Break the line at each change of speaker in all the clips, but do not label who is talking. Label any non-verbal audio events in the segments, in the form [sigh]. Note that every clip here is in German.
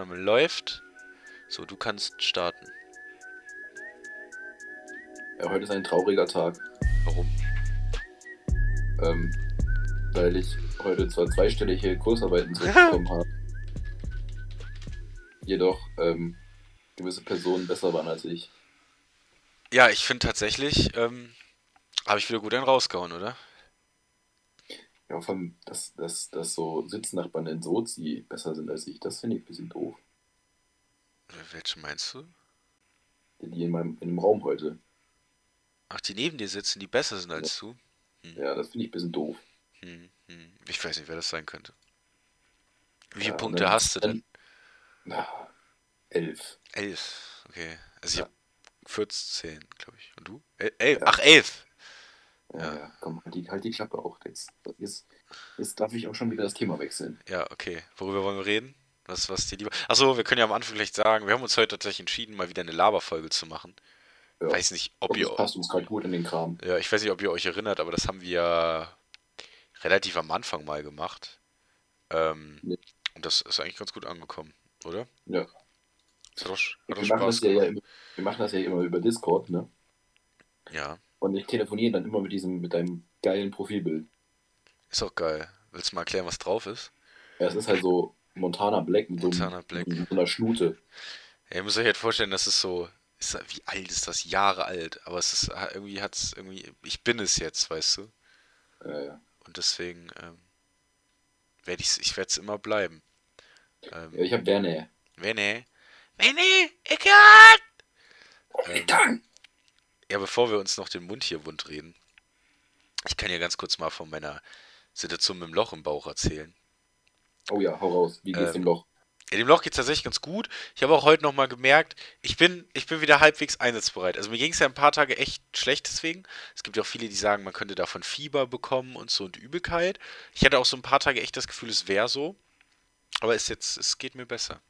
Aufnahme läuft. So, du kannst starten.
Ja, heute ist ein trauriger Tag,
Warum?
ähm, weil ich heute zwar zweistellige Kursarbeiten [laughs] zurückbekommen habe, jedoch ähm, gewisse Personen besser waren als ich.
Ja, ich finde tatsächlich, ähm, habe ich wieder gut einen rausgehauen, oder?
Ja, vor allem, dass, dass, dass so Sitznachbarn in Sozi besser sind als ich, das finde ich ein bisschen doof.
Welche meinst du?
Die, die in meinem in dem Raum heute.
Ach, die neben dir sitzen, die besser sind als du?
Ja, das finde ich ein bisschen doof.
Hm, hm. Ich weiß nicht, wer das sein könnte. Wie
Ja,
viele
und
Punkte
dann-
hast du denn?
Na, elf.
Elf. Okay. Also ich
Ja.
habe 14, glaube ich. Und du? El elf. Ach, elf.
Ja, komm, halt die, halt die Klappe auch. Jetzt, jetzt, jetzt darf ich auch schon wieder das Thema wechseln.
Ja, okay. Worüber wollen wir reden? Was, was dir lieber? Achso, wir können ja am Anfang vielleicht sagen, wir haben uns heute tatsächlich entschieden, mal wieder eine Laberfolge zu machen.
Ja.
Weiß nicht, ob ihr.
das passt uns gerade gut in den Kram.
Ja, ich weiß nicht, ob ihr euch erinnert, aber das haben wir relativ am Anfang mal gemacht. Ähm,
Nee.
Und das ist eigentlich ganz gut angekommen, oder?
Ja.
Das hat doch, hat
Wir machen, das ja, ja immer, wir machen das ja immer über Discord, ne?
Ja,
Und ich telefoniere dann immer mit diesem, mit deinem geilen Profilbild.
ist auch geil. Willst du mal erklären, was drauf ist?
Ja, es ist halt so Montana Black mit so, einem-
Montana Black.
mit so einer Schnute.
Ja, ihr müsst euch halt vorstellen, das ist so, ist, wie alt ist das? Jahre alt. Aber es ist, irgendwie hat es irgendwie, ich bin es jetzt, weißt du?
Äh,
Und deswegen ähm, werde ich ich werde es immer bleiben. Ähm,
ja, ich hab Werner.
Winnie, ich kann!
Ähm, dann.
Ja, bevor wir uns noch den Mund hier wund reden, ich kann ja ganz kurz mal von meiner Situation mit dem Loch im Bauch erzählen.
Oh ja, hau raus. Wie geht's
Ähm,
dem Loch?
Ja, dem Loch geht tatsächlich ganz gut. Ich habe auch heute nochmal gemerkt, ich bin, ich bin wieder halbwegs einsatzbereit. Also mir ging es ja ein paar Tage echt schlecht deswegen. Es gibt ja auch viele, die sagen, man könnte davon Fieber bekommen und so und Übelkeit. Ich hatte auch so ein paar Tage echt das Gefühl, es wäre so. Aber es jetzt, es geht mir besser.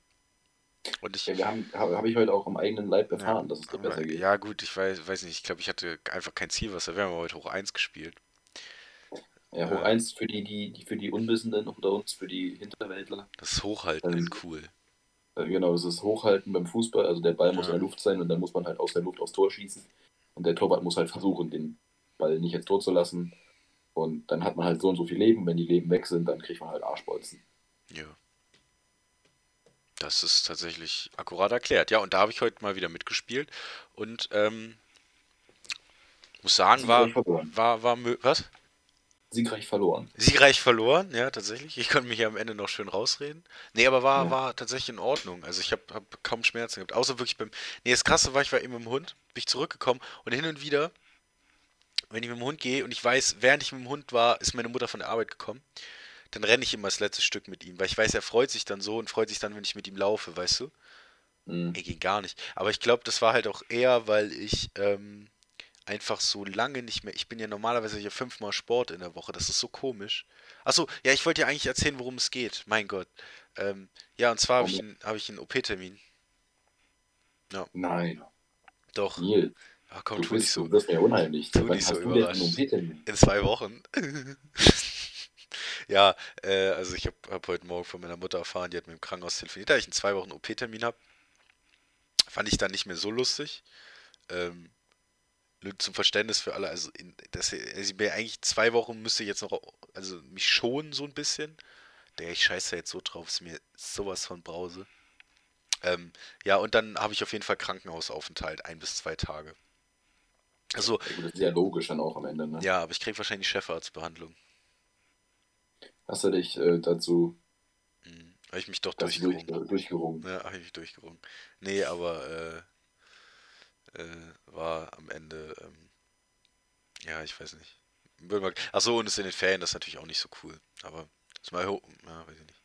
Und ich,
Ja, wir haben, habe hab ich heute auch am eigenen Leib erfahren, dass es dir besser geht.
ja gut, ich weiß, weiß nicht, ich glaube, ich hatte einfach kein Zielwasser. Wir haben heute hoch 1 gespielt.
Ja, hoch
äh,
eins für die, die, die, für die Unwissenden unter uns, für die Hinterwäldler.
Das Hochhalten in cool.
Äh, Genau, das ist Hochhalten beim Fußball. Also der Ball muss
Ja.
in der Luft sein und dann muss man halt aus der Luft aufs Tor schießen. Und der Torwart muss halt versuchen, den Ball nicht ins Tor zu lassen. Und dann hat man halt so und so viel Leben. Wenn die Leben weg sind, dann kriegt man halt Arschbolzen.
Ja. Das ist tatsächlich akkurat erklärt. Ja, und da habe ich heute mal wieder mitgespielt und ähm, muss sagen, war,
Siegreich verloren.
war, war, mö- was?
Siegreich verloren.
Siegreich verloren, ja, tatsächlich. Ich konnte mich ja am Ende noch schön rausreden. Nee, aber war,
Ja.
war tatsächlich in Ordnung. Also ich habe hab kaum Schmerzen gehabt. Außer wirklich beim. Nee, das krasse war, ich war eben mit dem Hund, bin ich zurückgekommen und hin und wieder, wenn ich mit dem Hund gehe und ich weiß, während ich mit dem Hund war, ist meine Mutter von der Arbeit gekommen, dann renne ich immer das letzte Stück mit ihm, weil ich weiß, er freut sich dann so und freut sich dann, wenn ich mit ihm laufe, weißt du?
Mhm.
Ey, ging gar nicht. Aber ich glaube, das war halt auch eher, weil ich ähm, einfach so lange nicht mehr. Ich bin ja normalerweise hier fünfmal Sport in der Woche. Das ist so komisch. Achso, ja, ich wollte dir eigentlich erzählen, worum es geht. Mein Gott. Ähm, ja, und zwar habe ich, einen- hab ich einen OP-Termin.
Nein,
Doch.
Neil,
Ah, komm,
du,
tu nicht
bist,
so.
du wirst mir unheimlich.
Tu nicht so überrascht.
OP-Termin?
In zwei Wochen. [laughs] ja, äh, also ich habe hab heute Morgen von meiner Mutter erfahren, die hat mit dem Krankenhaus telefoniert, da ich in zwei Wochen OP-Termin habe. Fand ich dann nicht mehr so lustig. Ähm, zum Verständnis für alle, also, in, das, also ich bin eigentlich zwei Wochen müsste ich jetzt noch, also mich schonen so ein bisschen. Der ich scheiße jetzt so drauf, ist mir sowas von Brause. Ähm, ja, und dann habe ich auf jeden Fall Krankenhausaufenthalt, ein bis zwei Tage. Also,
das ist ja logisch dann auch am Ende. Ne?
ja, aber ich kriege wahrscheinlich Chefarztbehandlung.
Hast du dich äh, dazu
Mhm. Habe ich mich doch
das durch,
durchgerungen.
durchgerungen?
Ja, habe ich mich durchgerungen. Nee, aber äh, äh, war am Ende, ähm, ja, ich weiß nicht. Würde mal- Ach so, und es in den Ferien, das ist natürlich auch nicht so cool. Aber ist mal ja, weiß ich nicht.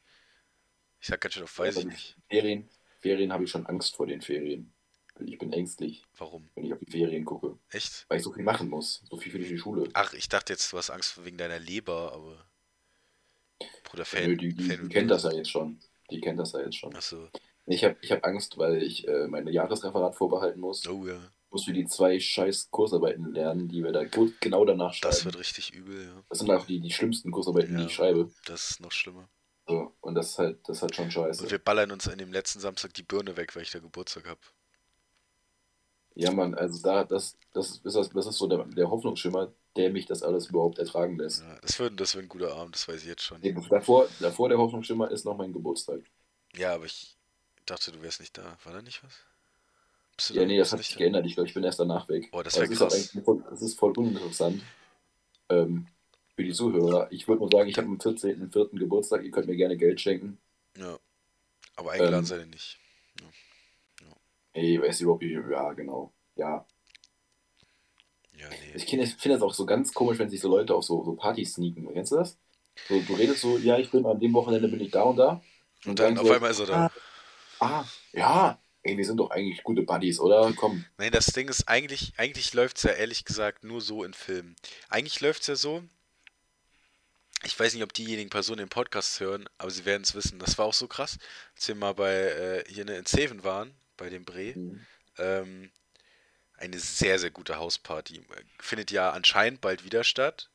Ich sag ganz schön auf, weiß
Ja,
ich nicht.
Ferien, Ferien habe ich schon Angst vor den Ferien. Ich bin ängstlich,
Warum?
wenn ich auf die Ferien gucke,
Echt?
weil ich so viel machen muss. So viel für die Schule.
Ach, ich dachte jetzt, du hast Angst wegen deiner Leber, aber. Bruder,
Nö,
Fan.
die, die,
Fan
die kennt das ja jetzt schon. Die kennt das ja jetzt schon.
Achso.
Ich habe ich hab Angst, weil ich äh, mein Jahresreferat vorbehalten muss.
Oh ja.
Muss für die zwei scheiß Kursarbeiten lernen, die wir da gut, genau danach schreiben.
Das
Das,
wird richtig übel, ja.
sind auch die, die schlimmsten Kursarbeiten, die
Ja.
ich schreibe.
Das ist noch schlimmer.
So, und das ist halt, das ist halt schon scheiße.
Und wir ballern uns an dem letzten Samstag die Birne weg, weil ich da Geburtstag habe.
Ja, Mann, also da, das, das ist, das, das ist so der, der Hoffnungsschimmer, der mich das alles überhaupt ertragen lässt.
Ja, das wird, das wird ein guter Abend, das weiß ich jetzt schon.
Davor, davor der Hoffnungsschimmer ist noch mein Geburtstag.
Ja, aber ich dachte, du wärst nicht da. War da nicht was?
Ja,
da-
nee, das hat sich geändert. Ich glaube, ich bin erst danach weg.
Oh, das
Aber
wär
es ist auch
krass.
eigentlich voll, es ist voll uninteressant ähm, für die Zuhörer. Ich würde nur sagen, ich habe am 14.04. Geburtstag. Ihr könnt mir gerne Geld schenken.
Ja. Aber eingeladen
Ähm,
seid ihr nicht.
Ey, weiß überhaupt nicht. Ja, genau. Ja.
Ja, nee.
Ich finde find das auch so ganz komisch, wenn sich so Leute auf so, so Partys sneaken. Kennst du das? So, du redest so, ja, ich bin an dem Wochenende bin ich da und da.
Und dann auf
so,
einmal ist er da.
Ah, ja, ey, wir sind doch eigentlich gute Buddies, oder? Komm.
Nein, das Ding ist, eigentlich, eigentlich läuft es ja ehrlich gesagt nur so in Filmen. Eigentlich läuft es ja so, ich weiß nicht, ob diejenigen Personen den Podcast hören, aber sie werden es wissen. Das war auch so krass, als wir mal bei äh, hier in Seven waren, bei dem Bre.
Mhm.
Ähm, eine sehr, sehr gute Hausparty. Findet ja anscheinend bald wieder statt.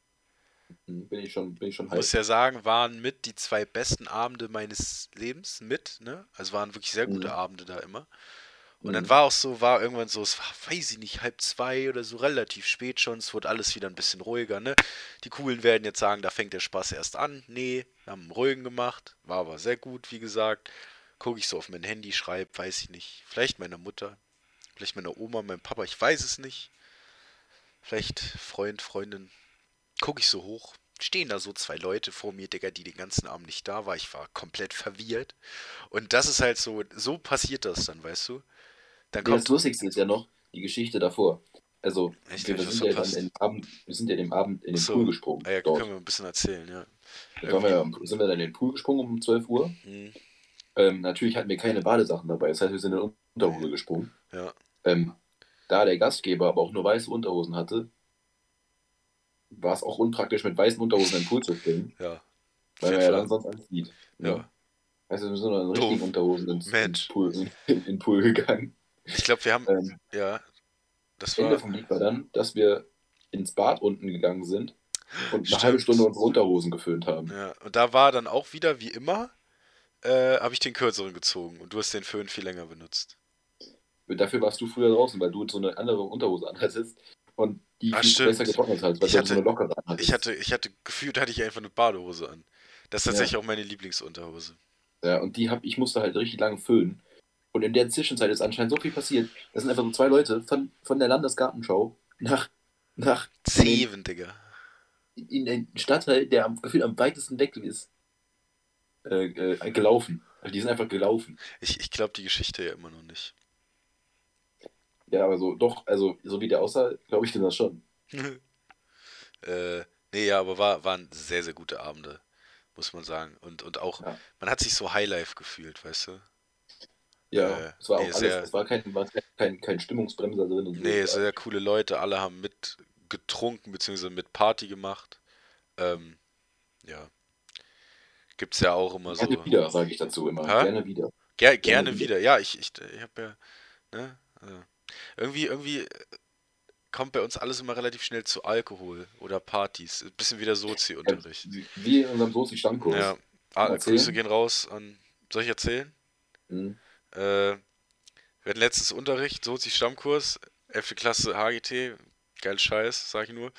Mhm, Bin ich schon, bin ich schon
Ich muss
heiß.
ja sagen, waren mit die zwei besten Abende meines Lebens mit, ne? Also waren wirklich sehr gute
Mhm.
Abende da immer. Und
Mhm.
dann war auch so, war irgendwann so, es war, weiß ich nicht, halb zwei oder so, relativ spät schon, es wurde alles wieder ein bisschen ruhiger, ne? Die Coolen werden jetzt sagen, da fängt der Spaß erst an. Nee, wir haben einen ruhigen gemacht, war aber sehr gut, wie gesagt. Gucke ich so auf mein Handy, schreibe, weiß ich nicht. Vielleicht meiner Mutter, vielleicht meiner Oma, meinem Papa, ich weiß es nicht. Vielleicht Freund, Freundin. Gucke ich so hoch, stehen da so zwei Leute vor mir, Digga, die den ganzen Abend nicht da war. Ich war komplett verwirrt. Und das ist halt so, so passiert das dann, weißt du? Dann
Ja, das
kommt,
Lustigste ist ja noch die Geschichte davor. Also,
Echt,
wir, sind ja dann Abend, wir sind ja dem Abend in den
Achso.
Pool gesprungen.
ah ja,
dort.
können wir ein bisschen erzählen, ja.
Da waren wir sind wir dann in den Pool gesprungen um 12 Uhr.
Hm,
Ähm, natürlich hatten wir keine Badesachen dabei, das heißt, wir sind in Unterhose gesprungen.
ja.
Ähm, da der Gastgeber aber auch nur weiße Unterhosen hatte, war es auch unpraktisch, mit weißen Unterhosen in den Pool zu springen,
Ja.
Weil man ja dann sonst alles sieht.
Ja.
Also wir sind dann in richtigen
Doof.
Unterhosen ins,
Mensch.
ins Pool, in, in den Pool gegangen.
Ich glaube, wir haben,
Ähm,
ja, das
Ende
war,
vom Lied war dann, dass wir ins Bad unten gegangen sind und eine
Stimmt.
halbe Stunde unsere Unterhosen geföhnt haben.
ja. Und da war dann auch wieder, wie immer, äh, habe ich den kürzeren gezogen und du hast den Föhn viel länger benutzt.
Dafür warst du früher draußen, weil du so eine andere Unterhose anhattest und die
Ah,
viel besser getrocknet hast, weil
Ich
du
hatte-
so eine lockere anhattest.
Ich hatte, ich hatte, gefühlt hatte ich einfach eine Badehose an. Das ist
Ja.
tatsächlich auch meine Lieblingsunterhose.
Ja, und die hab, ich musste halt richtig lange föhnen. Und in der Zwischenzeit ist anscheinend so viel passiert. Das sind einfach so zwei Leute von, von der Landesgartenschau nach, nach
Zeven, Digga.
in den Stadtteil, der am, gefühlt am weitesten weg ist, äh, äh, gelaufen. Also die sind einfach gelaufen.
Ich, ich glaube die Geschichte ja immer noch nicht.
Ja, aber so, doch, also so wie der aussah, glaube ich dir das schon. [laughs]
äh, nee, ja, aber war, waren sehr, sehr gute Abende, muss man sagen. Und, und auch,
Ja.
man hat sich so Highlife gefühlt, weißt du?
Ja,
Äh,
es war auch
nee,
alles,
sehr-
es war kein, war kein, kein Stimmungsbremser drin und so.
Nee, sehr coole Leute, alle haben mit getrunken, beziehungsweise mit Party gemacht. Ähm, ja. Gibt's ja auch immer so.
Gerne wieder, sage ich dazu immer.
Hä?
Gerne wieder.
Ger gerne
Gerne
wieder. Ja, ich, ich, ich habe ja, ne? Also, irgendwie, irgendwie äh, kommt bei uns alles immer relativ schnell zu Alkohol oder Partys. Ein bisschen wieder Sozi-Unterricht.
Wie- Wie in unserem Sozi-Stammkurs.
Ja. Ah? Grüße gehen raus an. Soll ich erzählen?
Mhm.
Äh, wir hatten letztens Unterricht, Sozi-Stammkurs, 11. Klasse HGT, geil Scheiß, sag ich nur.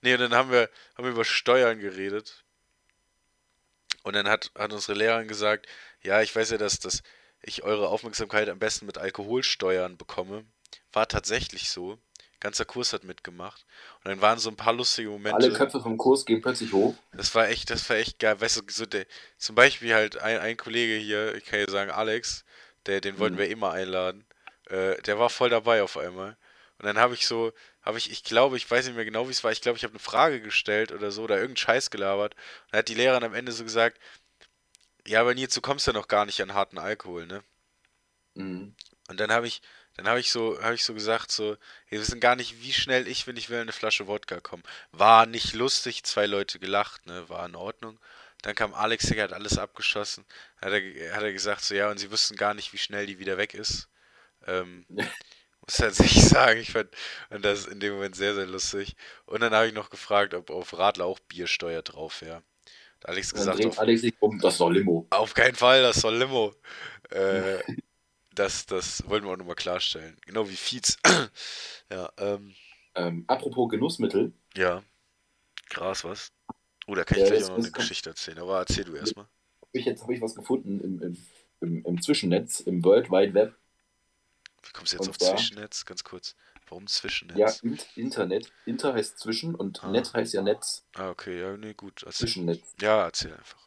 Nee, und dann haben wir, haben wir über Steuern geredet. Und dann hat, hat unsere Lehrerin gesagt, ja, ich weiß ja, dass, dass ich eure Aufmerksamkeit am besten mit Alkoholsteuern bekomme. War tatsächlich so. Ganzer Kurs hat mitgemacht. Und dann waren so ein paar lustige Momente.
Alle Köpfe vom Kurs gehen plötzlich hoch.
Das war echt, das war echt geil. Weißt du, so der, zum Beispiel halt ein, ein Kollege hier, ich kann ja sagen, Alex, der, den wollten
Mhm.
wir immer einladen. Äh, der war voll dabei auf einmal. Und dann habe ich so, habe ich, ich glaube, ich weiß nicht mehr genau, wie es war, ich glaube, ich habe eine Frage gestellt oder so, oder irgendeinen Scheiß gelabert. Und dann hat die Lehrerin am Ende so gesagt, ja, aber Nils, du kommst ja noch gar nicht an harten Alkohol, ne?
Mhm.
Und dann habe ich, dann habe ich so, habe ich so gesagt, so, wir wissen gar nicht, wie schnell ich, wenn ich will, eine Flasche Wodka komme. War nicht lustig, zwei Leute gelacht, ne, war in Ordnung. Dann kam Alex, der hat alles abgeschossen. Hat er, hat er gesagt, so, ja, und sie wussten gar nicht, wie schnell die wieder weg ist. Ähm, [laughs] muss tatsächlich [laughs] sagen, ich fand und das in dem Moment sehr, sehr lustig. Und dann habe ich noch gefragt, ob auf Radler auch Biersteuer drauf wäre. Alex gesagt, auf,
Alex um, das doch Limo.
auf keinen Fall, das soll Limo. Äh, [laughs] das, das wollten wir auch nochmal klarstellen. Genau wie Fietz. [clears throat] ja, ähm,
Ähm, apropos Genussmittel,
ja. Krass, was? Oh, da kann ich
Ja,
gleich auch noch eine Geschichte erzählen, aber erzähl du erstmal.
hab ich jetzt habe ich was gefunden im, im, im, im Zwischennetz, im World Wide Web.
Wie kommst du jetzt
Und
auf
zwar-
Zwischennetz? Ganz kurz. Warum Zwischennetz?
Ja, Int Internet. Inter heißt zwischen und
Ah.
Net heißt ja Netz.
Ah, okay, ja, nee, gut. Erzähl.
Zwischennetz.
Ja, erzähl einfach.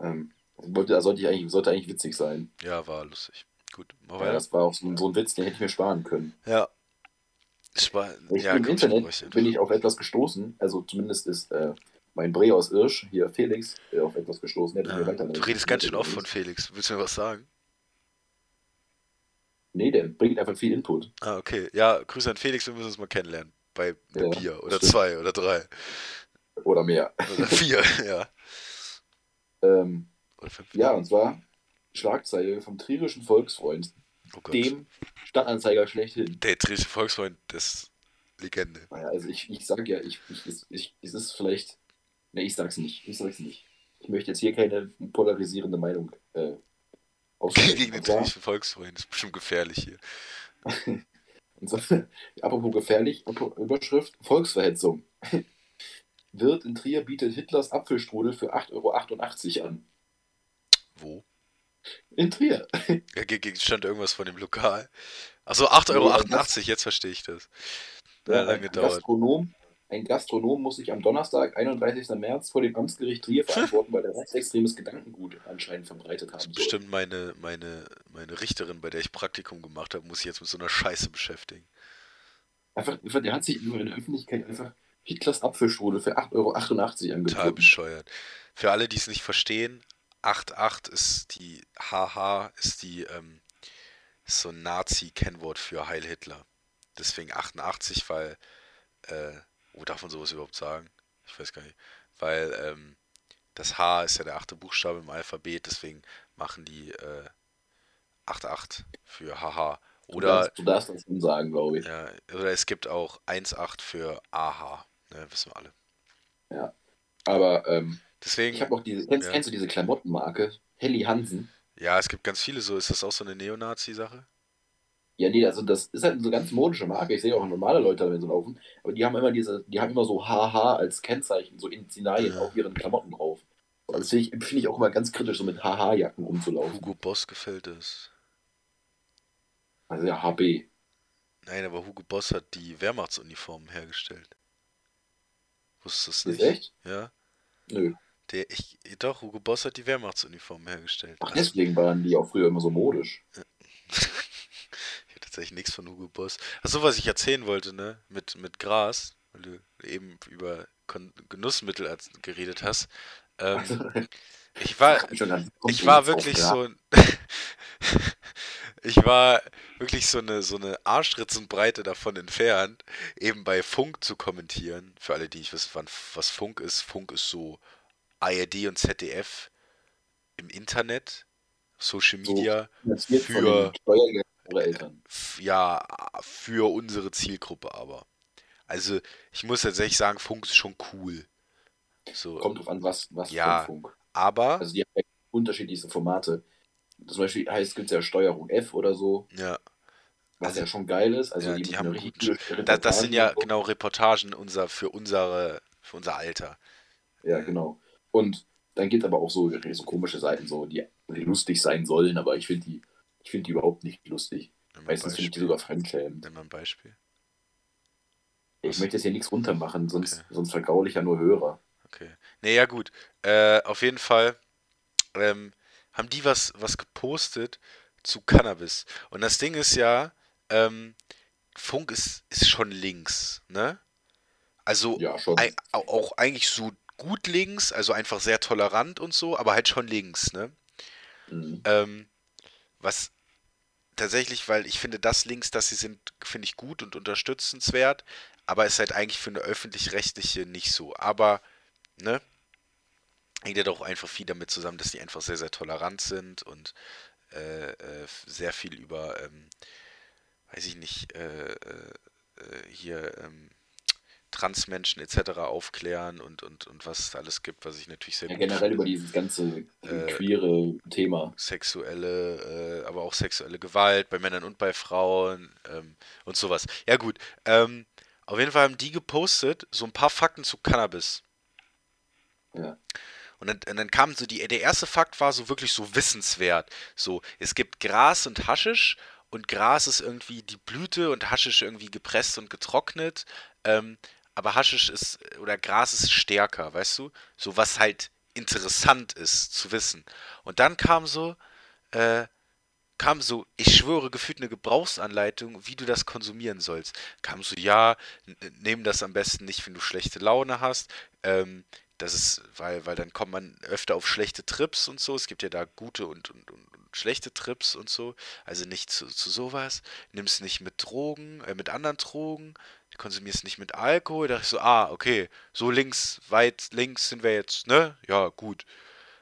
Ähm, wollte, sollte, ich eigentlich, sollte eigentlich witzig sein.
Ja, war lustig. Gut,
Ja,
weiter.
das war auch so, ein- so ein Witz, den hätte ich mir sparen können.
Ja. Ich war,
Ich,
ja,
Im Internet bin ich auf etwas gestoßen, also zumindest ist äh, mein Bre aus Irsch, hier Felix, äh, auf etwas gestoßen. Mir
Ja,
weitergeleitet.
du redest ganz schön oft von Felix. Willst du mir was sagen?
Nee, der bringt einfach viel Input.
Ah, okay. Ja, Grüße an Felix, wir müssen uns mal kennenlernen. Bei
Ja,
Bier. Oder
stimmt.
zwei oder drei.
Oder mehr.
Oder vier, [laughs] ja.
Ähm. Ja, und zwar Schlagzeile vom trierischen Volksfreund,
Oh
dem Stadtanzeiger schlechthin.
Der Trische Volksfreund, das ist Legende.
Naja, also ich, ich sag ja, ich, ich, ich, ich, es ist vielleicht. Ne, ich sag's nicht. Ich sag's nicht. Ich möchte jetzt hier keine polarisierende Meinung äh, aussprechen.
Gegen den Trische Volksfreund, das ist bestimmt gefährlich hier. [laughs]
Und so, apropos gefährlich, Überschrift, Volksverhetzung. [laughs] Wirt in Trier bietet Hitlers Apfelstrudel für 8,88 Euro an.
Wo?
In Trier. [laughs]
Ja, stand irgendwas von dem Lokal. Achso, 8,88 Euro, jetzt verstehe ich das.
Ja,
lange gedauert.
Gastronom, ein Gastronom muss sich am Donnerstag, 31. März, vor dem Amtsgericht Trier [laughs] verantworten, weil er rechtsextremes Gedankengut anscheinend verbreitet haben soll.
Bestimmt meine, meine, meine Richterin, bei der ich Praktikum gemacht habe, muss sich jetzt mit so einer Scheiße beschäftigen.
Einfach, der hat sich in der Öffentlichkeit einfach Hitlers Apfelstrudel für 8,88 Euro
Total
angeboten.
bescheuert. Für alle, die es nicht verstehen, 88 ist die HH, ist die, ähm, ist so ein Nazi-Kennwort für Heil Hitler. Deswegen 88, weil, äh, wo darf man sowas überhaupt sagen? Ich weiß gar nicht. Weil, ähm, das H ist ja der achte Buchstabe im Alphabet, deswegen machen die, äh, 88 für HH.
Du
Oder,
darfst, du darfst das schon sagen, glaube ich.
ja, oder es gibt auch 18 für AH, ne, wissen wir alle.
Aber ähm,
Deswegen.
ich habe auch diese, kennst,
Ja.
kennst du diese Klamottenmarke? Helly Hansen?
Ja, es gibt ganz viele so. Ist das auch so eine Neonazi-Sache?
Ja, nee, also das ist halt eine so ganz modische Marke. Ich sehe auch normale Leute damit so laufen. Aber die haben immer diese, die haben immer so HH als Kennzeichen, so Initialien
Ja.
auf ihren Klamotten drauf. Und das finde ich, ich auch immer ganz kritisch, so mit HH-Jacken rumzulaufen.
Hugo Boss gefällt es.
Also ja, HB.
Nein, aber Hugo Boss hat die Wehrmachtsuniformen hergestellt. Wusstest du
Ist
nicht?
echt?
Ja.
Nö.
Der, ich, doch, Hugo Boss hat die Wehrmachtsuniformen hergestellt.
Ach,
Also,
deswegen waren die auch früher immer so modisch.
ich [laughs] habe tatsächlich nichts von Hugo Boss. Achso, was ich erzählen wollte, ne? Mit, mit Gras, weil du eben über Kon Genussmittel geredet hast. Ähm, [laughs] ich war, ich war wirklich so ein, [laughs] ich war wirklich so eine so eine Arschritzenbreite davon entfernt, eben bei Funk zu kommentieren. Für alle, die nicht wissen, wann, was Funk ist. Funk ist so ARD und ZDF im Internet, Social
So
Media,
von
für- ja, für unsere Zielgruppe aber. Also, ich muss tatsächlich sagen, Funk ist schon cool. So,
Kommt drauf an, was, was
Ja.
Funk.
aber,
Also die haben ja unterschiedlichste Formate. Zum Beispiel heißt, gibt es ja Steuerung F oder so,
ja,
was
Also-
ja schon geil ist. Also
ja,
die,
die haben
einer
einen
richtig
guten
gute
Da, das sind ja genau Reportagen unser, für, unsere, für unser Alter.
Ja, genau. Und dann gibt es aber auch so, so komische Seiten, so, die, die lustig sein sollen, aber ich finde die, ich finde die überhaupt nicht lustig. Meistens finde ich die sogar fremdschämend.
Nimm mal ein Beispiel.
Ich
Was?
möchte jetzt hier nichts runtermachen, sonst,
Okay.
sonst vergraule ich ja nur Hörer.
Okay. Nee, ja gut. Äh, auf jeden Fall ähm, haben die was, was gepostet zu Cannabis. Und das Ding ist ja, ähm, Funk ist, ist schon links, ne? Also
Ja, schon.
ei- au- auch eigentlich so gut links, also einfach sehr tolerant und so, aber halt schon links, ne?
Mhm.
Ähm, was tatsächlich, weil ich finde, das Links, dass sie sind, finde ich gut und unterstützenswert, aber ist halt eigentlich für eine öffentlich-rechtliche nicht so. Aber, ne? Hängt ja doch einfach viel damit zusammen, dass die einfach sehr, sehr tolerant sind und äh, äh, sehr viel über, ähm, weiß ich nicht, äh, äh, hier, ähm, Transmenschen etc. aufklären und, und, und was es alles gibt, was ich natürlich sehr
Ja, generell
finde.
über dieses ganze
Äh,
queere Thema.
sexuelle, äh, aber auch sexuelle Gewalt bei Männern und bei Frauen ähm, und sowas. Ja gut, ähm, auf jeden Fall haben die gepostet so ein paar Fakten zu Cannabis.
Ja.
Und dann, und dann kam so die, der erste Fakt war so wirklich so wissenswert. So, es gibt Gras und Haschisch und Gras ist irgendwie die Blüte und Haschisch irgendwie gepresst und getrocknet. Ähm, aber Haschisch ist, oder Gras ist stärker, weißt du? So was halt interessant ist zu wissen. Und dann kam so, äh, kam so, ich schwöre, gefühlt eine Gebrauchsanleitung, wie du das konsumieren sollst. Kam so, ja, nimm das am besten nicht, wenn du schlechte Laune hast. Ähm, das ist, weil, weil dann kommt man öfter auf schlechte Trips und so. Es gibt ja da gute und, und, und, schlechte Trips und so. Also nicht zu, zu sowas. Nimm's nicht mit Drogen, äh, mit anderen Drogen. Konsumierst nicht mit Alkohol. Da dachte ich so, ah, okay, so links, weit links sind wir jetzt, ne? Ja, gut.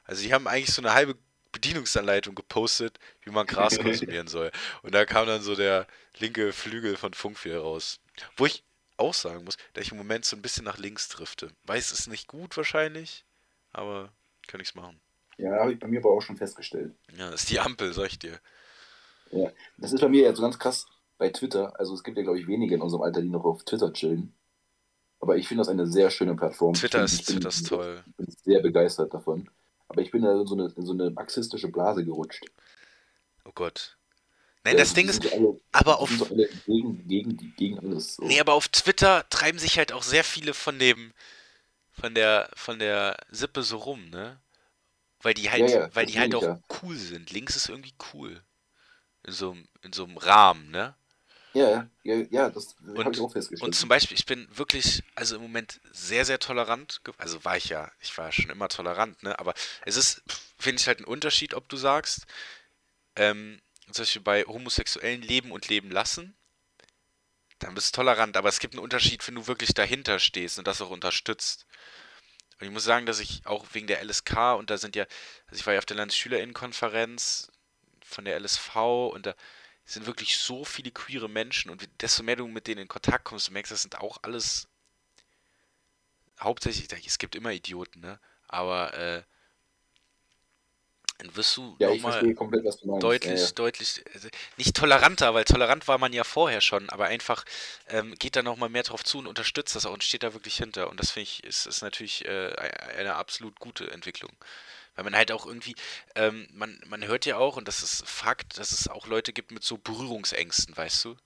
Also die haben eigentlich so eine halbe Bedienungsanleitung gepostet, wie man Gras [laughs] konsumieren soll. Und da kam dann so der linke Flügel von Funkfehl raus. Wo ich auch sagen muss, dass ich im Moment so ein bisschen nach links drifte. Weiß es nicht gut wahrscheinlich, aber kann ich's machen.
Ja, habe ich bei mir aber auch schon festgestellt.
Ja, das ist die Ampel, sag ich dir.
Ja. Das ist bei mir ja so ganz krass bei Twitter. Also es gibt ja, glaube ich, wenige in unserem Alter, die noch auf Twitter chillen. Aber ich finde das eine sehr schöne Plattform.
Twitter
Ich
ist,
bin-
Twitter ist toll.
Ich bin sehr begeistert davon. Aber ich bin da in so eine, in so eine marxistische Blase gerutscht.
Oh Gott. Nein, das
Ja,
Ding ist,
alle,
aber auf,
gegen, gegen, gegen alles. So.
nee, aber auf Twitter treiben sich halt auch sehr viele von dem, von der, von der Sippe so rum, ne? Weil die halt,
Ja, ja,
weil die halt auch
ich
cool sind. Links ist irgendwie cool. In so, einem- in so einem Rahmen, ne?
Ja, ja, ja, das habe
Und-
ich auch festgestellt.
Und zum Beispiel, ich bin wirklich, also im Moment sehr, sehr tolerant. Also war ich ja, ich war schon immer tolerant, ne? Aber es ist, finde ich halt ein Unterschied, ob du sagst, ähm, zum Beispiel bei Homosexuellen leben und leben lassen, dann bist du tolerant. Aber es gibt einen Unterschied, wenn du wirklich dahinter stehst und das auch unterstützt. Und ich muss sagen, dass ich auch wegen der LSK und da sind ja, also ich war ja auf der Landesschülerinnenkonferenz von der LSV und da sind wirklich so viele queere Menschen und desto mehr du mit denen in Kontakt kommst, du merkst, das sind auch alles hauptsächlich, es gibt immer Idioten, ne? Aber äh, dann wirst du
ja,
nochmal deutlich,
Ja, ja.
deutlich, also nicht toleranter, weil tolerant war man ja vorher schon, aber einfach ähm, geht da nochmal mehr drauf zu und unterstützt das auch und steht da wirklich hinter. Und das finde ich, ist, ist natürlich äh, eine absolut gute Entwicklung. Weil man halt auch irgendwie, ähm, man, man hört ja auch, und das ist Fakt, dass es auch Leute gibt mit so Berührungsängsten, weißt du?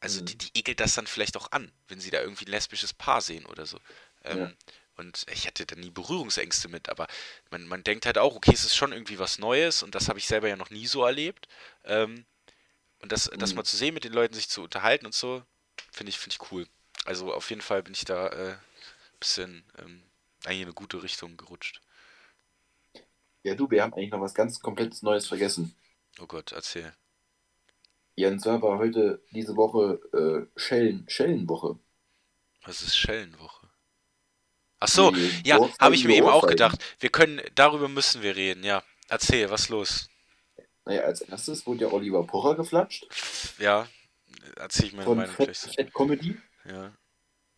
Also
Mhm.
die, die ekelt das dann vielleicht auch an, wenn sie da irgendwie ein lesbisches Paar sehen oder so. Ähm,
Ja.
Und ich hatte da nie Berührungsängste mit, aber man, man denkt halt auch, okay, es ist schon irgendwie was Neues und das habe ich selber ja noch nie so erlebt. Ähm, und das, das
Mhm.
mal zu sehen, mit den Leuten sich zu unterhalten und so, finde ich, finde ich cool. Also auf jeden Fall bin ich da äh, ein bisschen ähm, eigentlich in eine gute Richtung gerutscht.
ja, du, wir haben eigentlich noch was ganz komplett Neues vergessen.
Oh Gott, erzähl.
Ja, und zwar war heute diese Woche äh, Schellen, Schellenwoche.
Was ist Schellenwoche? Ach so,
Die
ja, habe ich mir eben auch gedacht. Wir können, darüber müssen wir reden, ja. Erzähl, was los?
Naja, als erstes wurde ja Oliver Pocher geflatscht
Ja, erzähl ich meine
von
Meinung
Fat. Fat Comedy.
Ja.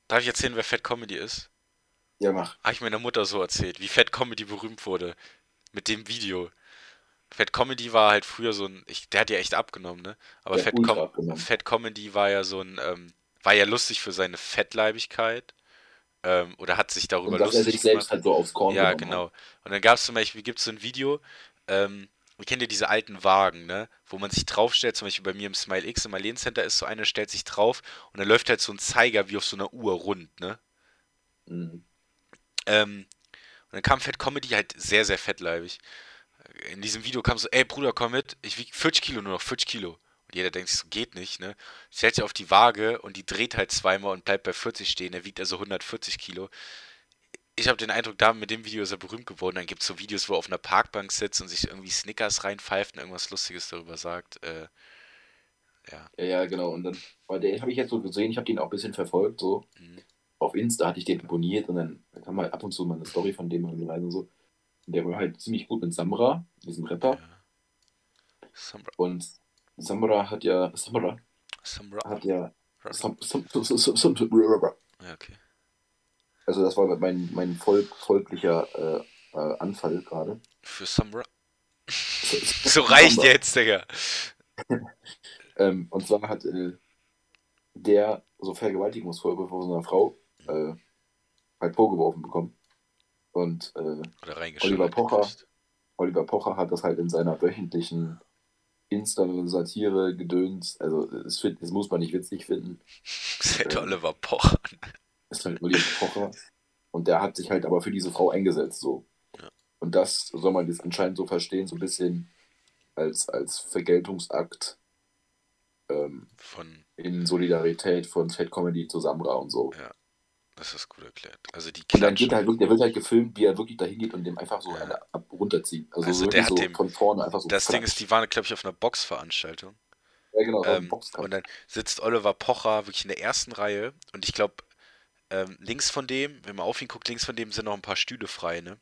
Darf ich erzählen, wer Fat Comedy ist?
Ja, mach.
Habe ich meiner Mutter so erzählt, wie Fat Comedy berühmt wurde. Mit dem Video. Fat Comedy war halt früher so ein, ich, der hat ja echt abgenommen, ne? Aber Fat, Com
abgenommen.
Fat Comedy war ja so ein, ähm, war ja lustig für seine Fettleibigkeit. Ähm, oder hat sich darüber
Und dass er
lustig
sich selbst
gemacht.
halt so aufs Korn
Ja, genau. Und dann gab es zum Beispiel, gibt es so ein Video, ähm, ihr kennt ja diese alten Wagen, ne? Wo man sich draufstellt, zum Beispiel bei mir im Smile X im Marleen Center ist so einer, stellt sich drauf und dann läuft halt so ein Zeiger wie auf so einer Uhr rund, ne?
hat. Mhm.
Ähm, und dann kam Fat Comedy halt sehr, sehr fettleibig. In diesem Video kam so, ey Bruder, komm mit, ich wiege 40 Kilo nur noch, 40 Kilo. Und jeder denkt sich so, geht nicht, ne? Stellt sich auf die Waage und die dreht halt zweimal und bleibt bei 40 stehen. Er wiegt also 140 Kilo. Ich habe den Eindruck, da mit dem Video ist er berühmt geworden. Dann gibt es so Videos, wo er auf einer Parkbank sitzt und sich irgendwie Snickers reinpfeift und irgendwas Lustiges darüber sagt. Äh, ja.
Ja, ja, genau. Und dann, weil den habe ich jetzt so gesehen, ich habe den auch ein bisschen verfolgt, so.
Mhm.
Auf Insta hatte ich den abonniert und dann kam mal ab und zu mal eine Story von dem und so. Und der war halt ziemlich gut mit Samra, diesem Rapper.
ja. Samra,
Und Samra hat ja, Samra
Samra,
hat ja, Sam, Sam, Sam,
Ja, okay.
Also das war mein, mein Volk, folglicher äh, äh, Anfall gerade.
Für Samra. [laughs] so reicht jetzt, Digga. [laughs]
ähm, und zwar hat äh, der so Vergewaltigungsfolge von so einer Frau äh, halt vorgeworfen bekommen. Und äh, Oliver Pocher, Oliver Pocher hat das halt in seiner wöchentlichen Insta-Satire gedöns. Also das, das, muss man nicht witzig finden.
Das ist halt ähm, Oliver Pocher.
Ist halt Oliver Pocher. Und der hat sich halt aber für diese Frau eingesetzt so. Ja. Und das soll man jetzt anscheinend so verstehen, so ein bisschen als, als Vergeltungsakt ähm, von in Solidarität von Fat Comedy zu Samra und so.
Ja. Das ist gut erklärt. Also die
und dann geht halt wirklich, der wird halt gefilmt, wie er wirklich dahin geht und dem einfach so ja. eine ab runterzieht. Also, also der hat so dem,
von vorne einfach so. Das Ding ist, die waren, glaube ich, auf einer Boxveranstaltung. Ja, genau, ähm, und dann sitzt Oliver Pocher wirklich in der ersten Reihe und ich glaube, ähm, links von dem, wenn man auf ihn guckt, links von dem sind noch ein paar Stühle frei, ne?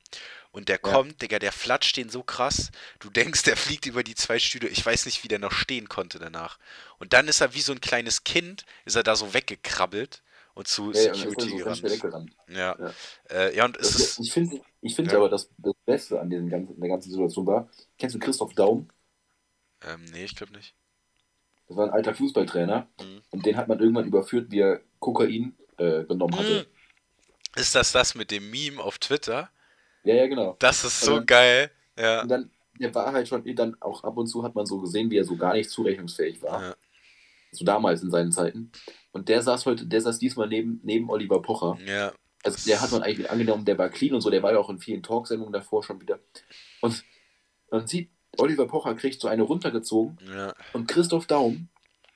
Und der ja. kommt, Digga, der flatscht den so krass, du denkst, der fliegt über die zwei Stühle. Ich weiß nicht, wie der noch stehen konnte danach. Und dann ist er wie so ein kleines Kind, ist er da so weggekrabbelt und zu ja, Security ja, gerannt. Ja. Ja. Äh, ja, und es ist.
Ich finde ich find aber, das, das Beste an diesem ganzen, der ganzen Situation war, kennst du Christoph Daum?
Ähm, nee, ich glaube nicht.
Das war ein alter Fußballtrainer mhm. und den hat man irgendwann überführt, wie er Kokain äh, genommen hatte.
Mhm. Ist das das mit dem Meme auf Twitter?
Ja, ja, genau.
Das ist so dann, geil. Ja.
Und dann, der war halt schon, dann auch ab und zu hat man so gesehen, wie er so gar nicht zurechnungsfähig war. Ja. So damals in seinen Zeiten. Und der saß heute, der saß diesmal neben, neben Oliver Pocher.
Ja.
Also der hat man eigentlich angenommen, der war clean und so, der war ja auch in vielen Talksendungen davor schon wieder. Und man sieht, Oliver Pocher kriegt so eine runtergezogen
ja.
und Christoph Daum,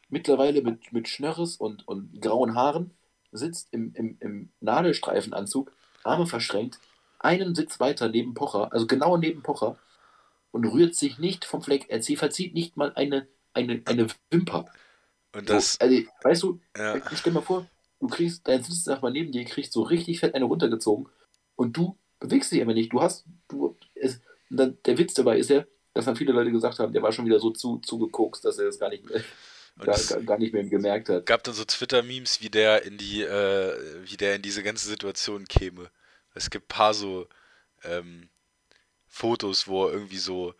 mittlerweile mit, mit Schnörres und, und grauen Haaren, sitzt im, im, im Nadelstreifenanzug, Arme verschränkt, einen Sitz weiter neben Pocher, also genau neben Pocher, und rührt sich nicht vom Fleck. Er verzieht nicht mal eine, eine, eine Wimper.
Und das.
So, also, weißt du, ja. ich stell mal vor, du kriegst, dein Sitznachbar neben dir kriegt so richtig fett eine runtergezogen und du bewegst dich aber nicht. Du hast, du, es, dann, der Witz dabei ist ja, dass dann viele Leute gesagt haben, der war schon wieder so zu, zugekokst, dass er das gar nicht mehr, gar, gar, nicht mehr gemerkt hat.
gab dann so Twitter-Memes, wie der in die, äh, wie der in diese ganze Situation käme. Es gibt ein paar so ähm, Fotos, wo er irgendwie so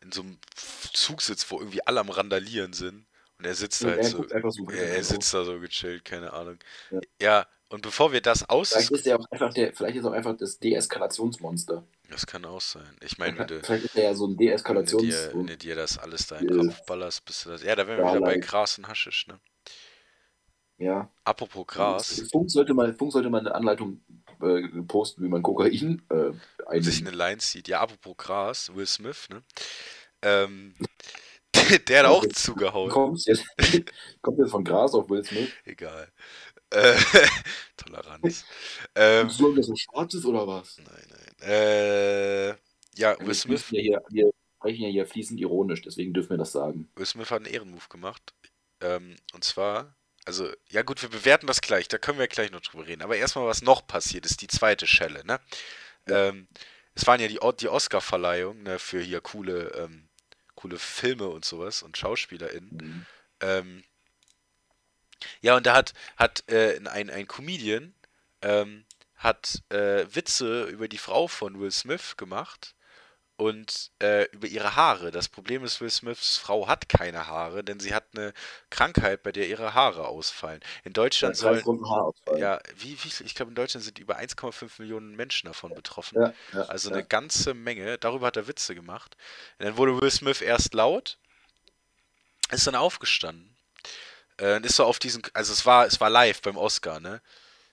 in so einem Zug sitzt, wo irgendwie alle am Randalieren sind. Und er sitzt halt so, so er, er sitzt da so gechillt, keine Ahnung. Ja. ja, und bevor wir das aus.
Vielleicht ist er auch einfach der, vielleicht ist er auch einfach das Deeskalationsmonster.
Das kann auch sein. Ich meine, wenn
du. Vielleicht ist er ja so ein Deeskalations.
Wenn du dir, wenn du dir das alles da in den Kopf ballerst, bist du das. Ja, da wären wir wieder bei Gras und Haschisch, ne?
Ja.
Apropos Gras.
Funk sollte mal, Funk sollte mal eine Anleitung äh, posten, wie man Kokain
äh, sich eine Line zieht. Ja, apropos Gras, Will Smith, ne? Ähm, [laughs] der hat auch zugehauen.
Kommt jetzt, [laughs] kommt jetzt von Gras auf Will Smith?
Egal. Äh, [laughs] Toleranz.
Ähm, so, das so schwarz ist oder was?
Nein, nein. Äh, ja, Will Smith.
Ja hier, wir sprechen ja hier fließend ironisch, deswegen dürfen wir das sagen.
Will Smith hat einen Ehrenmove gemacht. Ähm, und zwar, also, ja gut, wir bewerten das gleich, da können wir gleich noch drüber reden. Aber erstmal, was noch passiert ist, die zweite Schelle, ne? Ähm, es waren ja die, die Oscar-Verleihungen ne, für hier coole ähm, coole Filme und sowas und SchauspielerInnen. Mhm. Ähm, ja, und da hat, hat äh, ein, ein Comedian ähm, hat äh, Witze über die Frau von Will Smith gemacht und äh, über ihre Haare. Das Problem ist, Will Smiths Frau hat keine Haare, denn sie hat eine Krankheit, bei der ihre Haare ausfallen. In Deutschland sollen ja, wie, wie ich glaube in Deutschland sind über 1,5 Millionen Menschen davon betroffen. Ja, ja, also eine ganze Menge. Darüber hat er Witze gemacht. Und dann wurde Will Smith erst laut, ist dann aufgestanden äh, und ist so auf diesen, also es war, es war live beim Oscar, ne?